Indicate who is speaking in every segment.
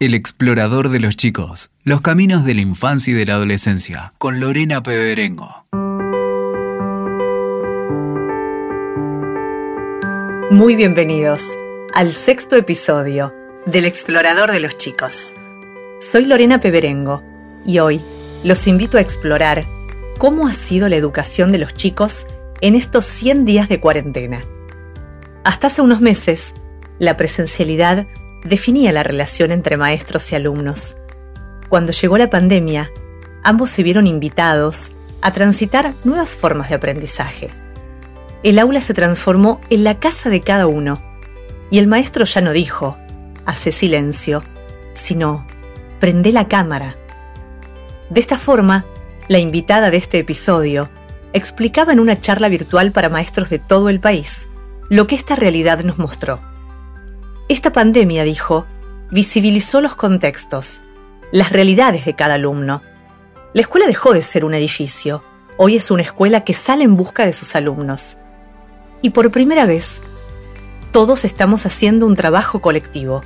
Speaker 1: El explorador de los chicos, los caminos de la infancia y de la adolescencia, con Lorena Peberengo.
Speaker 2: Muy bienvenidos al sexto episodio del explorador de los chicos. Soy Lorena Peberengo y hoy los invito a explorar cómo ha sido la educación de los chicos en estos 100 días de cuarentena. Hasta hace unos meses, la presencialidad definía la relación entre maestros y alumnos. Cuando llegó la pandemia, ambos se vieron invitados a transitar nuevas formas de aprendizaje. El aula se transformó en la casa de cada uno, y el maestro ya no dijo, hace silencio, sino, prende la cámara. De esta forma, la invitada de este episodio explicaba en una charla virtual para maestros de todo el país lo que esta realidad nos mostró. Esta pandemia, dijo, visibilizó los contextos, las realidades de cada alumno. La escuela dejó de ser un edificio, hoy es una escuela que sale en busca de sus alumnos. Y por primera vez, todos estamos haciendo un trabajo colectivo,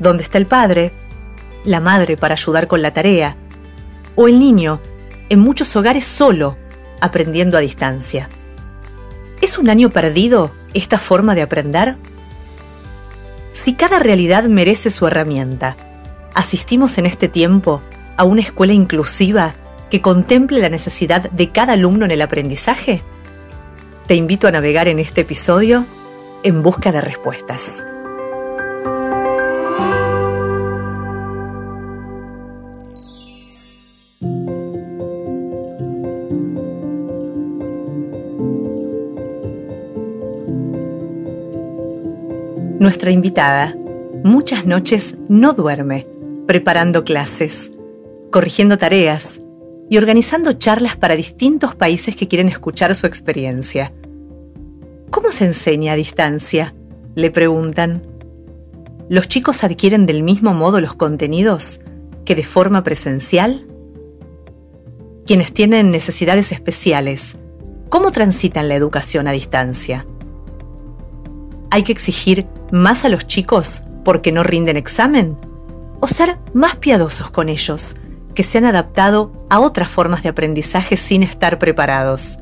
Speaker 2: donde está el padre, la madre para ayudar con la tarea, o el niño, en muchos hogares solo, aprendiendo a distancia. ¿Es un año perdido esta forma de aprender? Si cada realidad merece su herramienta, ¿asistimos en este tiempo a una escuela inclusiva que contemple la necesidad de cada alumno en el aprendizaje? Te invito a navegar en este episodio en busca de respuestas. Nuestra invitada muchas noches no duerme, preparando clases, corrigiendo tareas y organizando charlas para distintos países que quieren escuchar su experiencia. ¿Cómo se enseña a distancia? Le preguntan. ¿Los chicos adquieren del mismo modo los contenidos que de forma presencial? Quienes tienen necesidades especiales, ¿cómo transitan la educación a distancia? ¿Hay que exigir más a los chicos porque no rinden examen? ¿O ser más piadosos con ellos, que se han adaptado a otras formas de aprendizaje sin estar preparados?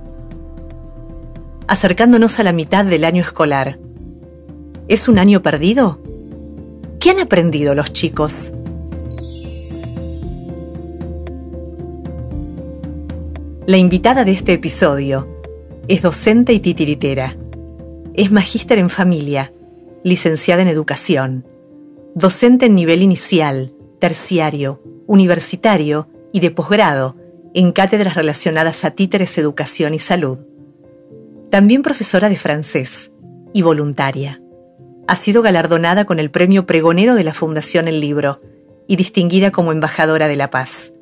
Speaker 2: Acercándonos a la mitad del año escolar. ¿Es un año perdido? ¿Qué han aprendido los chicos? La invitada de este episodio es docente y titiritera es magíster en familia, licenciada en educación, docente en nivel inicial, terciario, universitario y de posgrado en cátedras relacionadas a títeres, educación y salud. También profesora de francés y voluntaria. Ha sido galardonada con el premio pregonero de la Fundación El Libro y distinguida como embajadora de la paz.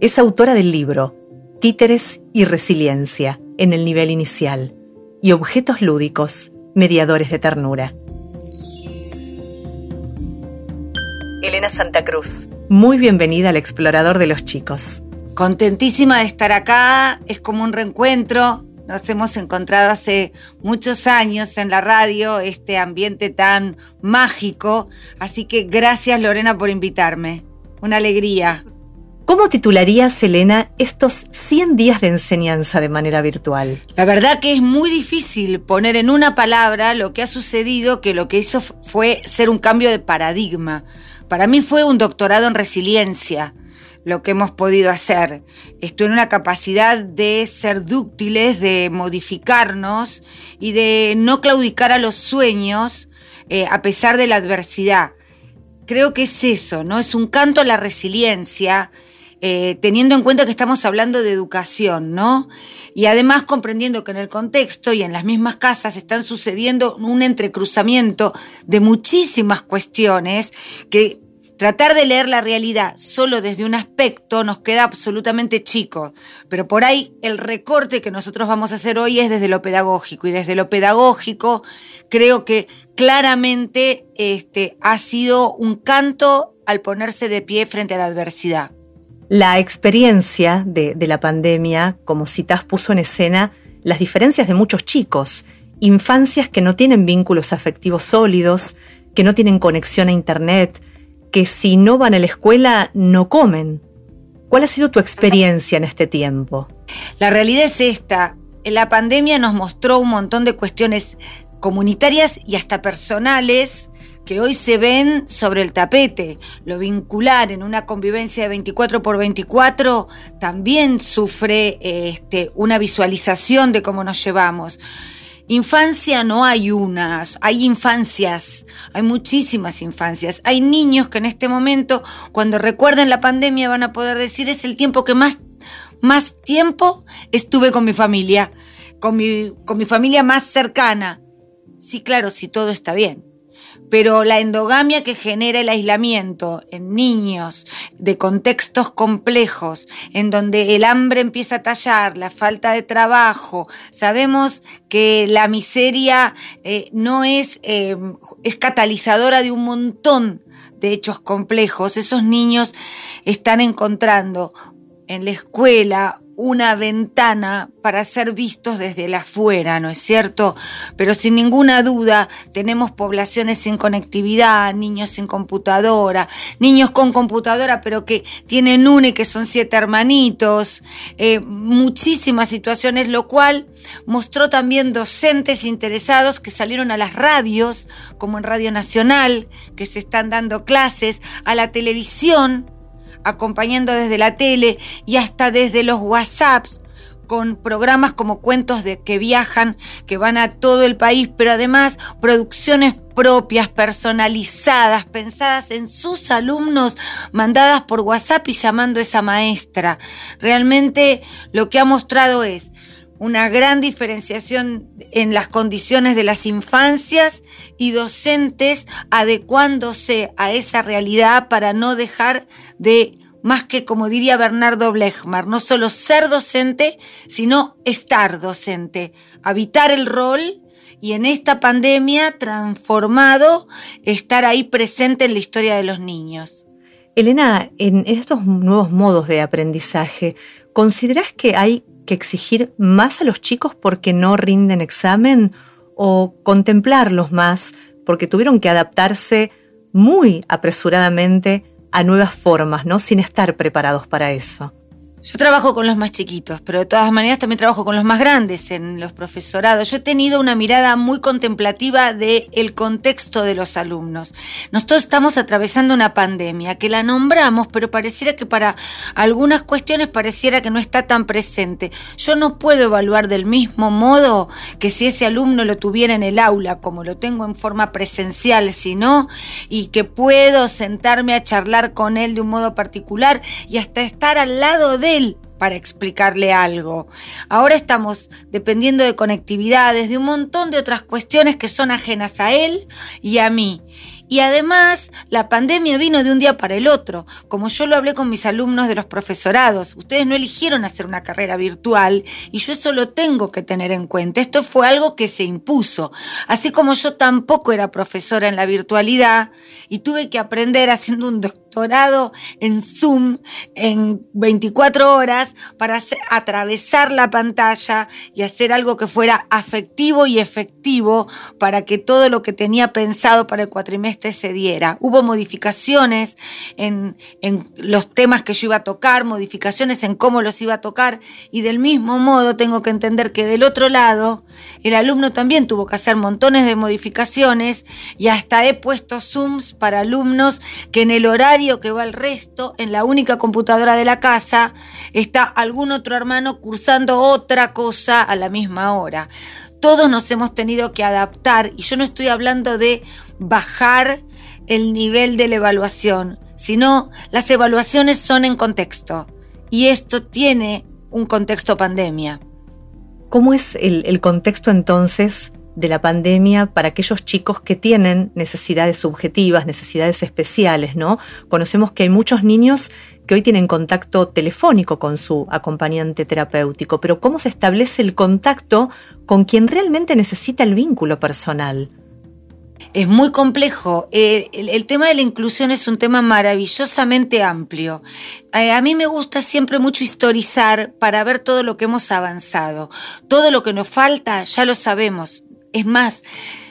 Speaker 2: Es autora del libro Títeres y Resiliencia en el nivel inicial y objetos lúdicos, mediadores de ternura. Elena Santa Cruz, muy bienvenida al Explorador de los Chicos.
Speaker 3: Contentísima de estar acá, es como un reencuentro. Nos hemos encontrado hace muchos años en la radio, este ambiente tan mágico. Así que gracias Lorena por invitarme. Una alegría.
Speaker 2: ¿Cómo titularías, Elena, estos 100 días de enseñanza de manera virtual?
Speaker 3: La verdad que es muy difícil poner en una palabra lo que ha sucedido, que lo que hizo fue ser un cambio de paradigma. Para mí fue un doctorado en resiliencia lo que hemos podido hacer. Estoy en una capacidad de ser dúctiles, de modificarnos y de no claudicar a los sueños eh, a pesar de la adversidad. Creo que es eso, ¿no? Es un canto a la resiliencia eh, teniendo en cuenta que estamos hablando de educación, ¿no? Y además comprendiendo que en el contexto y en las mismas casas están sucediendo un entrecruzamiento de muchísimas cuestiones que tratar de leer la realidad solo desde un aspecto nos queda absolutamente chico, pero por ahí el recorte que nosotros vamos a hacer hoy es desde lo pedagógico y desde lo pedagógico creo que claramente este, ha sido un canto al ponerse de pie frente a la adversidad.
Speaker 2: La experiencia de, la pandemia, como citas, puso en escena las diferencias de muchos chicos, infancias que no tienen vínculos afectivos sólidos, que no tienen conexión a Internet, que si no van a la escuela no comen. ¿Cuál ha sido tu experiencia en este tiempo?
Speaker 3: La realidad es esta. La pandemia nos mostró un montón de cuestiones comunitarias y hasta personales que hoy se ven sobre el tapete. Lo vincular en una convivencia de 24 por 24 también sufre este, una visualización de cómo nos llevamos. Infancia no hay unas, hay infancias, hay muchísimas infancias. Hay niños que en este momento, cuando recuerden la pandemia, van a poder decir es el tiempo que más, más tiempo estuve con mi familia, con mi, con mi familia más cercana. Sí, claro, si todo está bien pero la endogamia que genera el aislamiento en niños de contextos complejos, en donde el hambre empieza a tallar, la falta de trabajo, sabemos que la miseria eh, no es, eh, es catalizadora de un montón de hechos complejos, esos niños están encontrando en la escuela una ventana para ser vistos desde la afuera, ¿no es cierto? Pero sin ninguna duda tenemos poblaciones sin conectividad, niños sin computadora, niños con computadora pero que tienen una y que son siete hermanitos, eh, muchísimas situaciones, lo cual mostró también docentes interesados que salieron a las radios, como en Radio Nacional, que se están dando clases, a la televisión, acompañando desde la tele y hasta desde los WhatsApps con programas como cuentos de que viajan, que van a todo el país, pero además producciones propias, personalizadas, pensadas en sus alumnos, mandadas por WhatsApp y llamando a esa maestra. Realmente lo que ha mostrado es una gran diferenciación en las condiciones de las infancias y docentes adecuándose a esa realidad para no dejar de, más que como diría Bernardo Blechmar, no solo ser docente, sino estar docente, habitar el rol y en esta pandemia transformado estar ahí presente en la historia de los niños.
Speaker 2: Elena, en estos nuevos modos de aprendizaje, ¿consideras que hay que exigir más a los chicos porque no rinden examen o contemplarlos más porque tuvieron que adaptarse muy apresuradamente a nuevas formas, ¿no? Sin estar preparados para eso.
Speaker 3: Yo trabajo con los más chiquitos, pero de todas maneras también trabajo con los más grandes en los profesorados. Yo he tenido una mirada muy contemplativa del el contexto de los alumnos. Nosotros estamos atravesando una pandemia que la nombramos, pero pareciera que para algunas cuestiones pareciera que no está tan presente. Yo no puedo evaluar del mismo modo que si ese alumno lo tuviera en el aula, como lo tengo en forma presencial, sino y que puedo sentarme a charlar con él de un modo particular y hasta estar al lado de para explicarle algo. Ahora estamos dependiendo de conectividades, de un montón de otras cuestiones que son ajenas a él y a mí. Y además, la pandemia vino de un día para el otro. Como yo lo hablé con mis alumnos de los profesorados, ustedes no eligieron hacer una carrera virtual y yo eso lo tengo que tener en cuenta. Esto fue algo que se impuso. Así como yo tampoco era profesora en la virtualidad y tuve que aprender haciendo un doctorado en Zoom en 24 horas para atravesar la pantalla y hacer algo que fuera afectivo y efectivo para que todo lo que tenía pensado para el cuatrimestre se diera. Hubo modificaciones en, en los temas que yo iba a tocar, modificaciones en cómo los iba a tocar y del mismo modo tengo que entender que del otro lado el alumno también tuvo que hacer montones de modificaciones y hasta he puesto Zooms para alumnos que en el horario que va el resto, en la única computadora de la casa, está algún otro hermano cursando otra cosa a la misma hora todos nos hemos tenido que adaptar y yo no estoy hablando de bajar el nivel de la evaluación, sino las evaluaciones son en contexto y esto tiene un contexto pandemia.
Speaker 2: ¿Cómo es el, contexto entonces de la pandemia para aquellos chicos que tienen necesidades subjetivas, necesidades especiales, ¿no? Conocemos que hay muchos niños que hoy tienen contacto telefónico con su acompañante terapéutico, pero ¿cómo se establece el contacto con quien realmente necesita el vínculo personal?
Speaker 3: Es muy complejo. Eh, el, tema de la inclusión es un tema maravillosamente amplio. Eh, a mí me gusta siempre mucho historizar para ver todo lo que hemos avanzado. Todo lo que nos falta ya lo sabemos. Es más,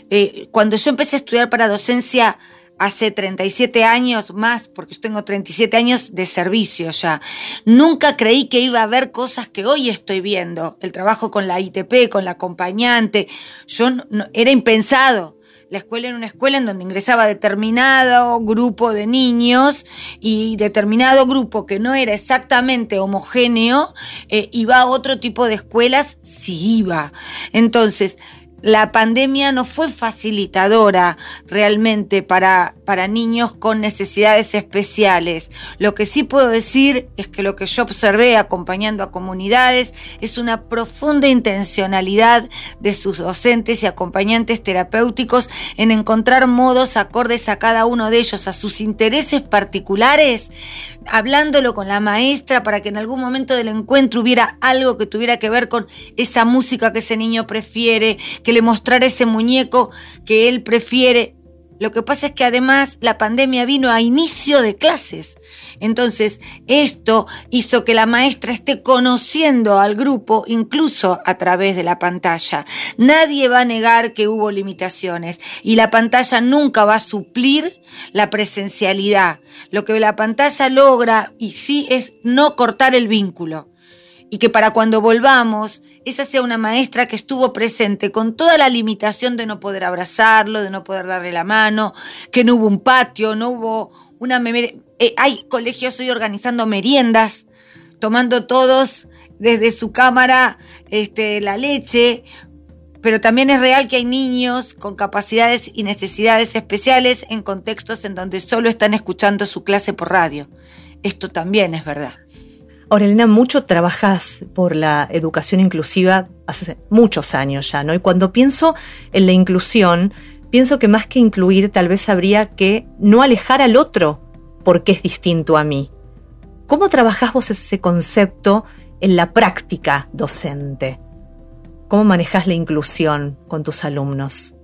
Speaker 3: eh, cuando yo empecé a estudiar para docencia, hace 37 años más, porque yo tengo 37 años de servicio ya. Nunca creí que iba a haber cosas que hoy estoy viendo. El trabajo con la ITP, con la acompañante. Yo era impensado. La escuela era una escuela en donde ingresaba determinado grupo de niños y determinado grupo que no era exactamente homogéneo eh, iba a otro tipo de escuelas si iba. Entonces, la pandemia no fue facilitadora realmente para, para, niños con necesidades especiales. Lo que sí puedo decir es que lo que yo observé acompañando a comunidades es una profunda intencionalidad de sus docentes y acompañantes terapéuticos en encontrar modos acordes a cada uno de ellos, a sus intereses particulares, hablándolo con la maestra para que en algún momento del encuentro hubiera algo que tuviera que ver con esa música que ese niño prefiere, le mostrar ese muñeco que él prefiere. Lo que pasa es que además la pandemia vino a inicio de clases. Entonces, esto hizo que la maestra esté conociendo al grupo incluso a través de la pantalla. Nadie va a negar que hubo limitaciones y la pantalla nunca va a suplir la presencialidad. Lo que la pantalla logra y sí es no cortar el vínculo y que para cuando volvamos, esa sea una maestra que estuvo presente con toda la limitación de no poder abrazarlo, de no poder darle la mano, que no hubo un patio, no hubo una... Eh, hay colegios hoy organizando meriendas, tomando todos desde su cámara este, la leche, pero también es real que hay niños con capacidades y necesidades especiales en contextos en donde solo están escuchando su clase por radio. Esto también es verdad.
Speaker 2: Aurelina, mucho trabajas por la educación inclusiva hace muchos años ya, ¿no? Y cuando pienso en la inclusión, pienso que más que incluir, tal vez habría que no alejar al otro porque es distinto a mí. ¿Cómo trabajás vos ese concepto en la práctica docente? ¿Cómo manejas la inclusión con tus alumnos?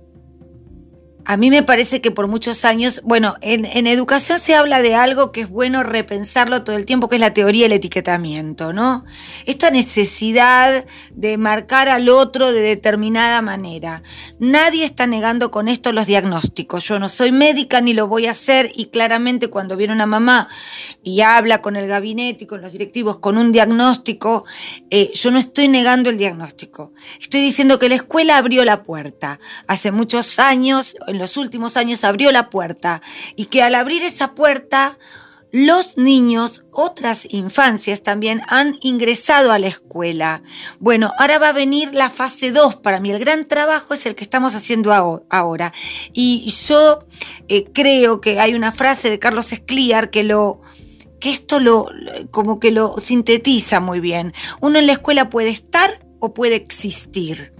Speaker 3: A mí me parece que por muchos años, bueno, en, educación se habla de algo que es bueno repensarlo todo el tiempo, que es la teoría del etiquetamiento, ¿no? Esta necesidad de marcar al otro de determinada manera. Nadie está negando con esto los diagnósticos. Yo no soy médica ni lo voy a hacer y claramente cuando viene una mamá y habla con el gabinete y con los directivos con un diagnóstico, eh, yo no estoy negando el diagnóstico. Estoy diciendo que la escuela abrió la puerta. Hace muchos años, los últimos años abrió la puerta y que al abrir esa puerta los niños, otras infancias también han ingresado a la escuela. Bueno, ahora va a venir la fase 2. Para mí el gran trabajo es el que estamos haciendo ahora. Y yo eh, creo que hay una frase de Carlos Escliar que lo que esto lo como que lo sintetiza muy bien. Uno en la escuela puede estar o puede existir.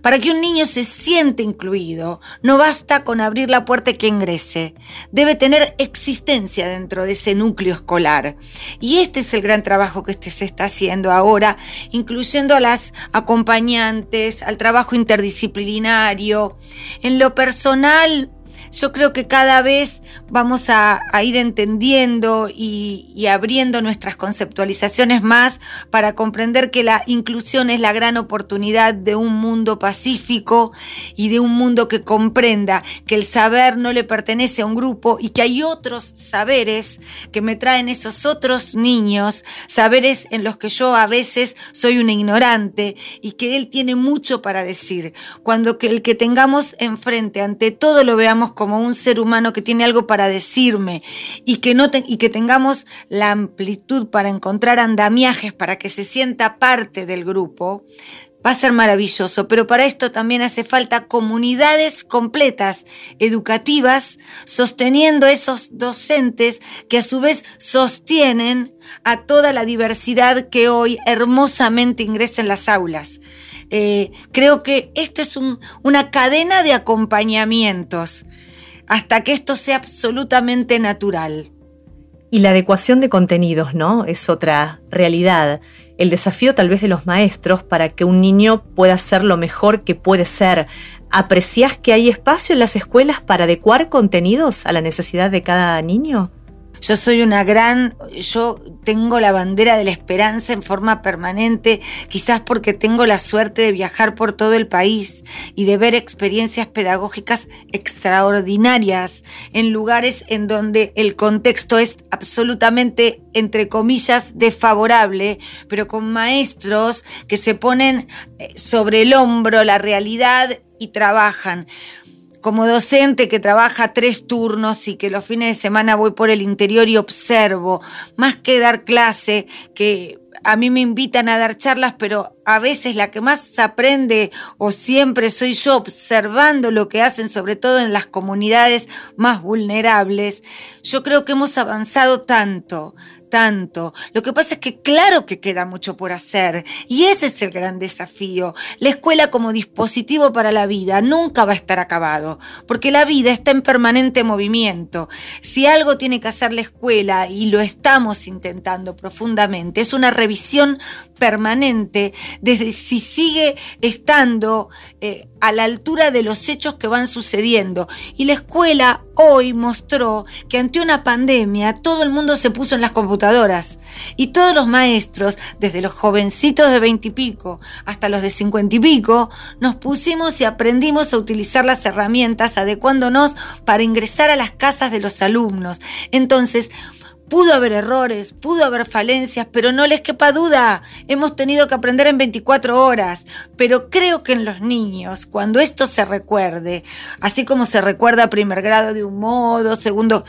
Speaker 3: Para que un niño se siente incluido, no basta con abrir la puerta y que ingrese. Debe tener existencia dentro de ese núcleo escolar. Y este es el gran trabajo que este se está haciendo ahora, incluyendo a las acompañantes, al trabajo interdisciplinario. En lo personal, yo creo que cada vez vamos a, ir entendiendo y, y, abriendo nuestras conceptualizaciones más para comprender que la inclusión es la gran oportunidad de un mundo pacífico y de un mundo que comprenda que el saber no le pertenece a un grupo y que hay otros saberes que me traen esos otros niños, saberes en los que yo a veces soy una ignorante y que él tiene mucho para decir. Cuando que el que tengamos enfrente ante todo lo veamos como un ser humano que tiene algo para decirme y que, no y que tengamos la amplitud para encontrar andamiajes para que se sienta parte del grupo, va a ser maravilloso, pero para esto también hace falta comunidades completas, educativas, sosteniendo esos docentes que a su vez sostienen a toda la diversidad que hoy hermosamente ingresa en las aulas. Eh, creo que esto es una cadena de acompañamientos hasta que esto sea absolutamente natural.
Speaker 2: Y la adecuación de contenidos, ¿no? Es otra realidad. El desafío tal vez de los maestros para que un niño pueda ser lo mejor que puede ser. ¿Apreciás que hay espacio en las escuelas para adecuar contenidos a la necesidad de cada niño?
Speaker 3: Yo soy una gran, yo tengo la bandera de la esperanza en forma permanente, quizás porque tengo la suerte de viajar por todo el país y de ver experiencias pedagógicas extraordinarias en lugares en donde el contexto es absolutamente, entre comillas, desfavorable, pero con maestros que se ponen eh, sobre el hombro la realidad y trabajan como docente que trabaja tres turnos y que los fines de semana voy por el interior y observo, más que dar clase, que a mí me invitan a dar charlas, pero a veces la que más aprende o siempre soy yo observando lo que hacen, sobre todo en las comunidades más vulnerables. Yo creo que hemos avanzado tanto, tanto. Lo que pasa es que claro que queda mucho por hacer y ese es el gran desafío. La escuela como dispositivo para la vida nunca va a estar acabado, porque la vida está en permanente movimiento. Si algo tiene que hacer la escuela y lo estamos intentando profundamente, es una revisión permanente de si sigue estando eh, a la altura de los hechos que van sucediendo. Y la escuela hoy mostró que ante una pandemia todo el mundo se puso en las computadoras y todos los maestros, desde los jovencitos de veintipico hasta los de cincuenta y pico, nos pusimos y aprendimos a utilizar las herramientas adecuándonos para ingresar a las casas de los alumnos. Entonces, Pudo haber errores, pudo haber falencias, pero no les quepa duda, hemos tenido que aprender en 24 horas. Pero creo que en los niños, cuando esto se recuerde, así como se recuerda primer grado de un modo, segundo,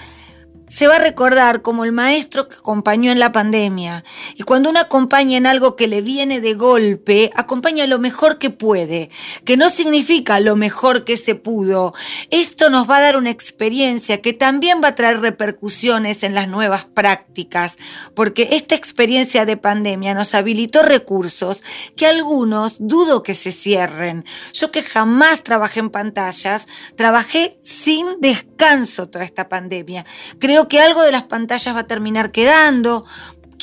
Speaker 3: se va a recordar como el maestro que acompañó en la pandemia. Y cuando uno acompaña en algo que le viene de golpe, acompaña lo mejor que puede, que no significa lo mejor que se pudo. Esto nos va a dar una experiencia que también va a traer repercusiones en las nuevas prácticas, porque esta experiencia de pandemia nos habilitó recursos que algunos dudo que se cierren. Yo que jamás trabajé en pantallas, trabajé sin descanso toda esta pandemia. Creo que algo de las pantallas va a terminar quedando,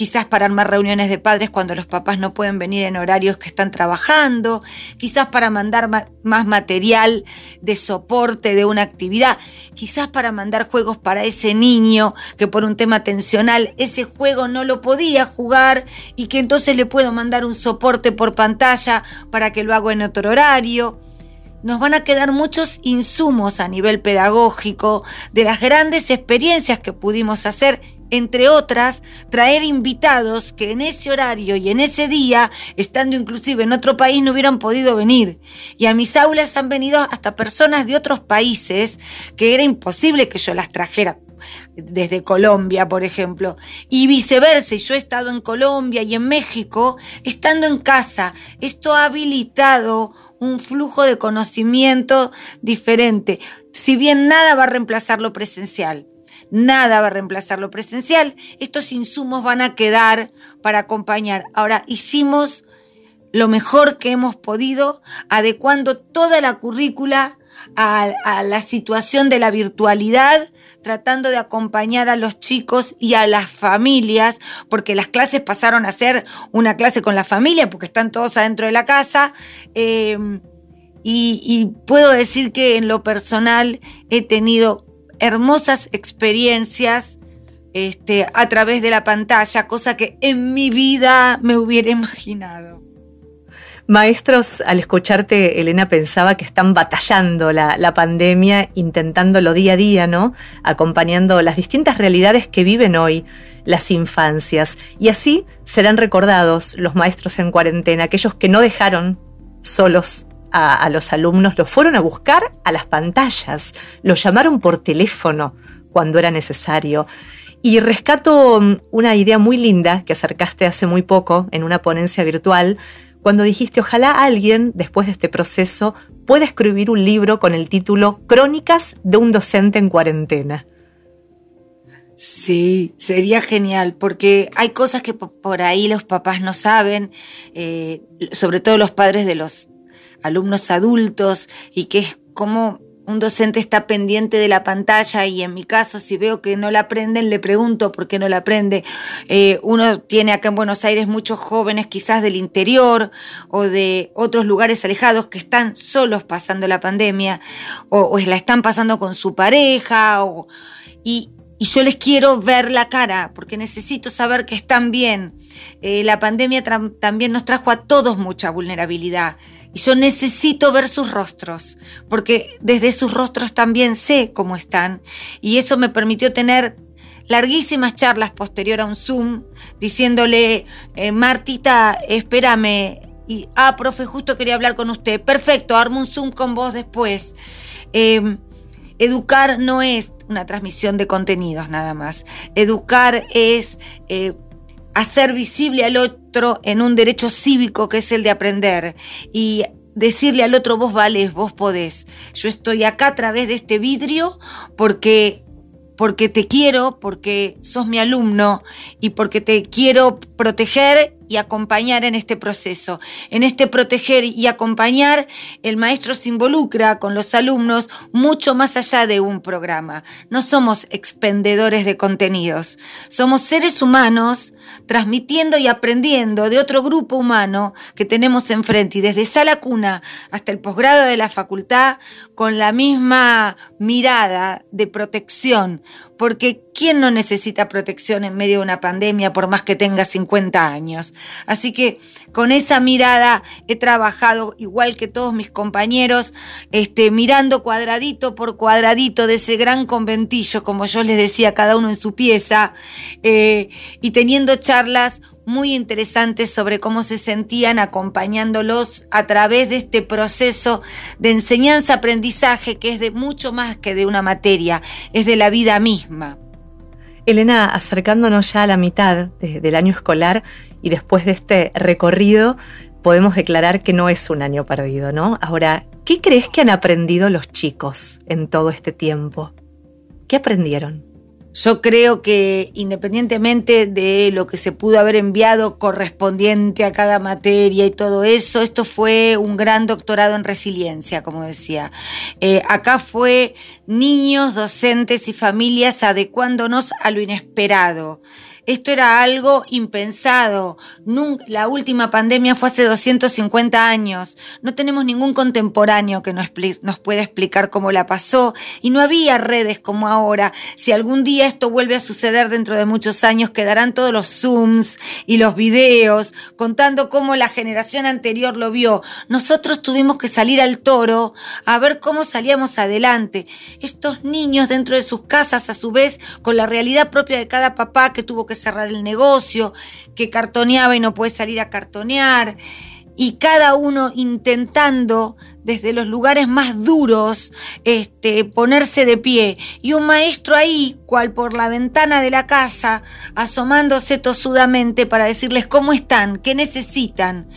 Speaker 3: quizás para armar reuniones de padres cuando los papás no pueden venir en horarios que están trabajando, quizás para mandar más material de soporte de una actividad, quizás para mandar juegos para ese niño que por un tema tensional ese juego no lo podía jugar y que entonces le puedo mandar un soporte por pantalla para que lo haga en otro horario nos van a quedar muchos insumos a nivel pedagógico de las grandes experiencias que pudimos hacer, entre otras, traer invitados que en ese horario y en ese día, estando inclusive en otro país, no hubieran podido venir. Y a mis aulas han venido hasta personas de otros países que era imposible que yo las trajera desde Colombia, por ejemplo, y viceversa, yo he estado en Colombia y en México, estando en casa, esto ha habilitado un flujo de conocimiento diferente. Si bien nada va a reemplazar lo presencial, nada va a reemplazar lo presencial, estos insumos van a quedar para acompañar. Ahora, hicimos lo mejor que hemos podido, adecuando toda la currícula a, la situación de la virtualidad, tratando de acompañar a los chicos y a las familias, porque las clases pasaron a ser una clase con la familia, porque están todos adentro de la casa. Em, y, puedo decir que en lo personal he tenido hermosas experiencias este, a través de la pantalla, cosa que en mi vida me hubiera imaginado.
Speaker 2: Maestros, al escucharte, Elena, pensaba que están batallando la, pandemia, intentándolo día a día, ¿no? Acompañando las distintas realidades que viven hoy las infancias. Y así serán recordados los maestros en cuarentena, aquellos que no dejaron solos a, los alumnos, los fueron a buscar a las pantallas, los llamaron por teléfono cuando era necesario. Y rescato una idea muy linda que acercaste hace muy poco en una ponencia virtual cuando dijiste ojalá alguien, después de este proceso, pueda escribir un libro con el título Crónicas de un docente en cuarentena.
Speaker 3: Sí, sería genial, porque hay cosas que por ahí los papás no saben, eh, sobre todo los padres de los alumnos adultos, y que es como un docente está pendiente de la pantalla y en mi caso si veo que no la aprenden le pregunto por qué no la aprende. Eh, uno tiene acá en Buenos Aires muchos jóvenes quizás del interior o de otros lugares alejados que están solos pasando la pandemia o, la están pasando con su pareja y y yo les quiero ver la cara, porque necesito saber que están bien. Eh, la pandemia también nos trajo a todos mucha vulnerabilidad. Y yo necesito ver sus rostros, porque desde sus rostros también sé cómo están. Y eso me permitió tener larguísimas charlas posterior a un Zoom, diciéndole, eh, Martita, espérame. Y, ah, profe, justo quería hablar con usted. Perfecto, armo un Zoom con vos después. Em, educar no es una transmisión de contenidos nada más. Educar es eh, hacer visible al otro en un derecho cívico que es el de aprender y decirle al otro vos vales, vos podés. Yo estoy acá a través de este vidrio porque porque te quiero, porque sos mi alumno y porque te quiero proteger y acompañar en este proceso. En este proteger y acompañar, el maestro se involucra con los alumnos mucho más allá de un programa. No somos expendedores de contenidos, somos seres humanos transmitiendo y aprendiendo de otro grupo humano que tenemos enfrente y desde sala cuna hasta el posgrado de la facultad con la misma mirada de protección, porque ¿quién no necesita protección en medio de una pandemia por más que tenga 50 años? Así que con esa mirada he trabajado igual que todos mis compañeros, este, mirando cuadradito por cuadradito de ese gran conventillo, como yo les decía, cada uno en su pieza, eh, y teniendo charlas muy interesantes sobre cómo se sentían acompañándolos a través de este proceso de enseñanza-aprendizaje que es de mucho más que de una materia, es de la vida misma.
Speaker 2: Elena, acercándonos ya a la mitad del año escolar y después de este recorrido, podemos declarar que no es un año perdido, ¿no? Ahora, ¿qué crees que han aprendido los chicos en todo este tiempo? ¿Qué aprendieron?
Speaker 3: Yo creo que independientemente de lo que se pudo haber enviado correspondiente a cada materia y todo eso, esto fue un gran doctorado en resiliencia, como decía. Eh, acá fue niños, docentes y familias adecuándonos a lo inesperado. Esto era algo impensado. la última pandemia fue hace 250 años. No tenemos ningún contemporáneo que nos, nos pueda explicar cómo la pasó y no había redes como ahora. Si algún día esto vuelve a suceder dentro de muchos años, quedarán todos los Zooms y los videos contando cómo la generación anterior lo vio. Nosotros tuvimos que salir al toro a ver cómo salíamos adelante. Estos niños dentro de sus casas, a su vez, con la realidad propia de cada papá que tuvo que cerrar el negocio, que cartoneaba y no puede salir a cartonear, y cada uno intentando desde los lugares más duros este, ponerse de pie, y un maestro ahí, cual por la ventana de la casa, asomándose tosudamente para decirles cómo están, qué necesitan,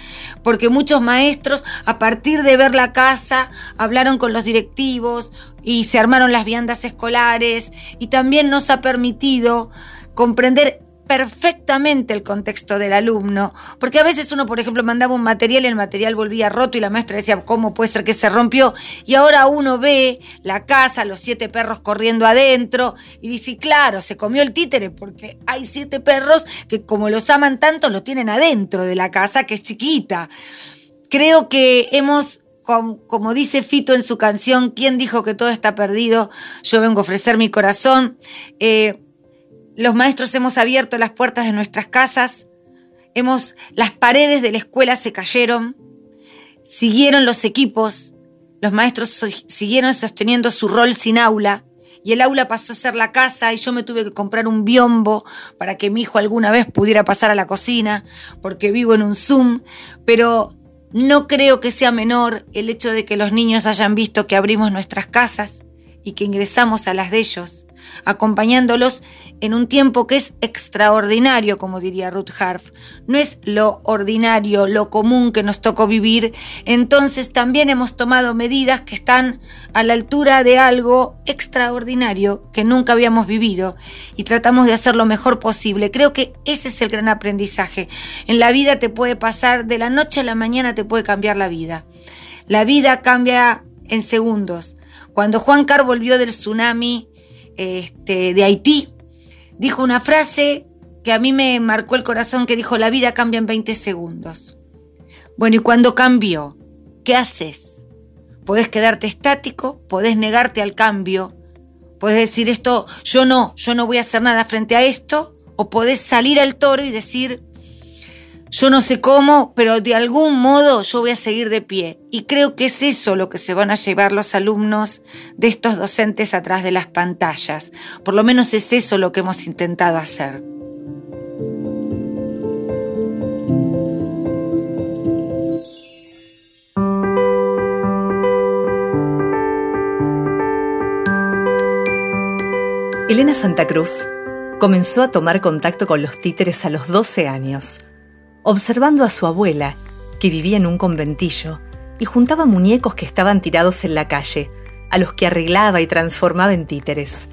Speaker 3: porque muchos maestros a partir de ver la casa hablaron con los directivos y se armaron las viandas escolares. Y también nos ha permitido comprender perfectamente el contexto del alumno, porque a veces uno, por ejemplo, mandaba un material y el material volvía roto y la maestra decía, ¿cómo puede ser que se rompió? Y ahora uno ve la casa, los siete perros corriendo adentro y dice, claro, se comió el títere porque hay siete perros que como los aman tanto, lo tienen adentro de la casa que es chiquita. Creo que hemos como, dice Fito en su canción, ¿quién dijo que todo está perdido? Yo vengo a ofrecer mi corazón. Eh, los maestros hemos abierto las puertas de nuestras casas, hemos, las paredes de la escuela se cayeron, siguieron los equipos, los maestros siguieron sosteniendo su rol sin aula, y el aula pasó a ser la casa y yo me tuve que comprar un biombo para que mi hijo alguna vez pudiera pasar a la cocina, porque vivo en un Zoom, pero no creo que sea menor el hecho de que los niños hayan visto que abrimos nuestras casas y que ingresamos a las de ellos acompañándolos en un tiempo que es extraordinario, como diría Ruth Harf. No es lo ordinario, lo común que nos tocó vivir. Entonces también hemos tomado medidas que están a la altura de algo extraordinario que nunca habíamos vivido y tratamos de hacer lo mejor posible. Creo que ese es el gran aprendizaje. En la vida te puede pasar, de la noche a la mañana te puede cambiar la vida. La vida cambia en segundos. Cuando Juan Carr volvió del tsunami, este, de Haití, dijo una frase que a mí me marcó el corazón, que dijo, la vida cambia en 20 segundos. Bueno, y cuando cambió, ¿qué haces? Podés quedarte estático, podés negarte al cambio, Podés decir esto, yo no, yo no voy a hacer nada frente a esto, o podés salir al toro y decir, yo no sé cómo, pero de algún modo yo voy a seguir de pie. Y creo que es eso lo que se van a llevar los alumnos de estos docentes atrás de las pantallas. Por lo menos es eso lo que hemos intentado hacer.
Speaker 2: Elena Santa Cruz comenzó a tomar contacto con los títeres a los 12 años, observando a su abuela, que vivía en un conventillo, y juntaba muñecos que estaban tirados en la calle, a los que arreglaba y transformaba en títeres.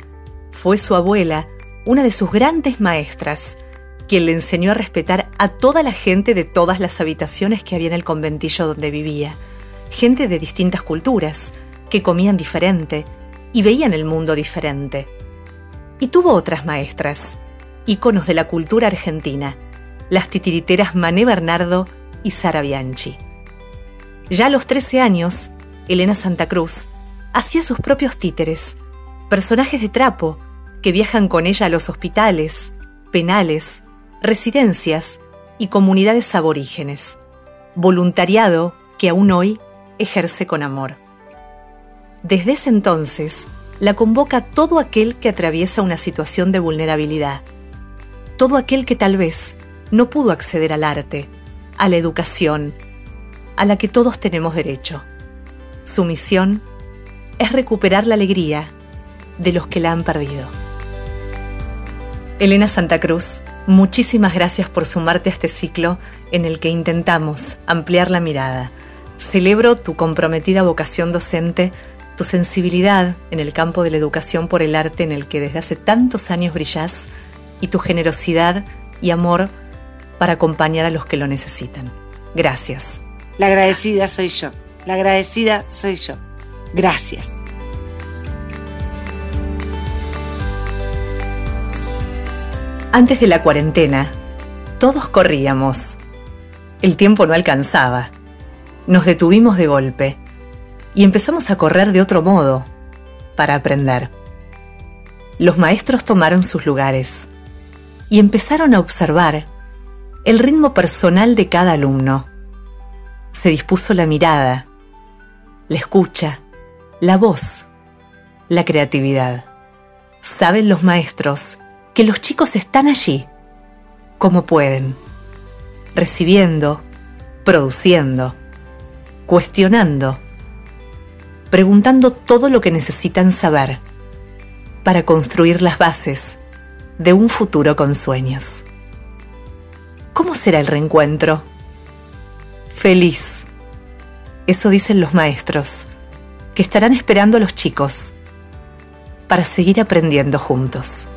Speaker 2: Fue su abuela, una de sus grandes maestras, quien le enseñó a respetar a toda la gente de todas las habitaciones que había en el conventillo donde vivía, gente de distintas culturas, que comían diferente y veían el mundo diferente. Y tuvo otras maestras, íconos de la cultura argentina, las titiriteras Mané Bernardo y Sara Bianchi. Ya a los 13 años, Elena Santa Cruz hacía sus propios títeres, personajes de trapo que viajan con ella a los hospitales, penales, residencias y comunidades aborígenes, voluntariado que aún hoy ejerce con amor. Desde ese entonces, la convoca todo aquel que atraviesa una situación de vulnerabilidad, todo aquel que tal vez no pudo acceder al arte, a la educación, a la que todos tenemos derecho. Su misión es recuperar la alegría de los que la han perdido. Elena Santa Cruz, muchísimas gracias por sumarte a este ciclo en el que intentamos ampliar la mirada. Celebro tu comprometida vocación docente tu sensibilidad en el campo de la educación por el arte en el que desde hace tantos años brillás y tu generosidad y amor para acompañar a los que lo necesitan. Gracias.
Speaker 3: La agradecida soy yo. La agradecida soy yo. Gracias.
Speaker 2: Antes de la cuarentena, todos corríamos. El tiempo no alcanzaba. Nos detuvimos de golpe y empezamos a correr de otro modo, para aprender. Los maestros tomaron sus lugares y empezaron a observar el ritmo personal de cada alumno. Se dispuso la mirada, la escucha, la voz, la creatividad. Saben los maestros que los chicos están allí, como pueden, recibiendo, produciendo, cuestionando, preguntando todo lo que necesitan saber para construir las bases de un futuro con sueños. ¿Cómo será el reencuentro? Feliz. Eso dicen los maestros, que estarán esperando a los chicos para seguir aprendiendo juntos.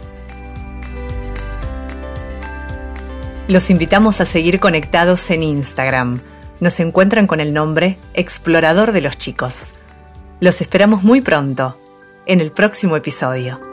Speaker 2: Los invitamos a seguir conectados en Instagram. Nos encuentran con el nombre Explorador de los Chicos. Los esperamos muy pronto, en el próximo episodio.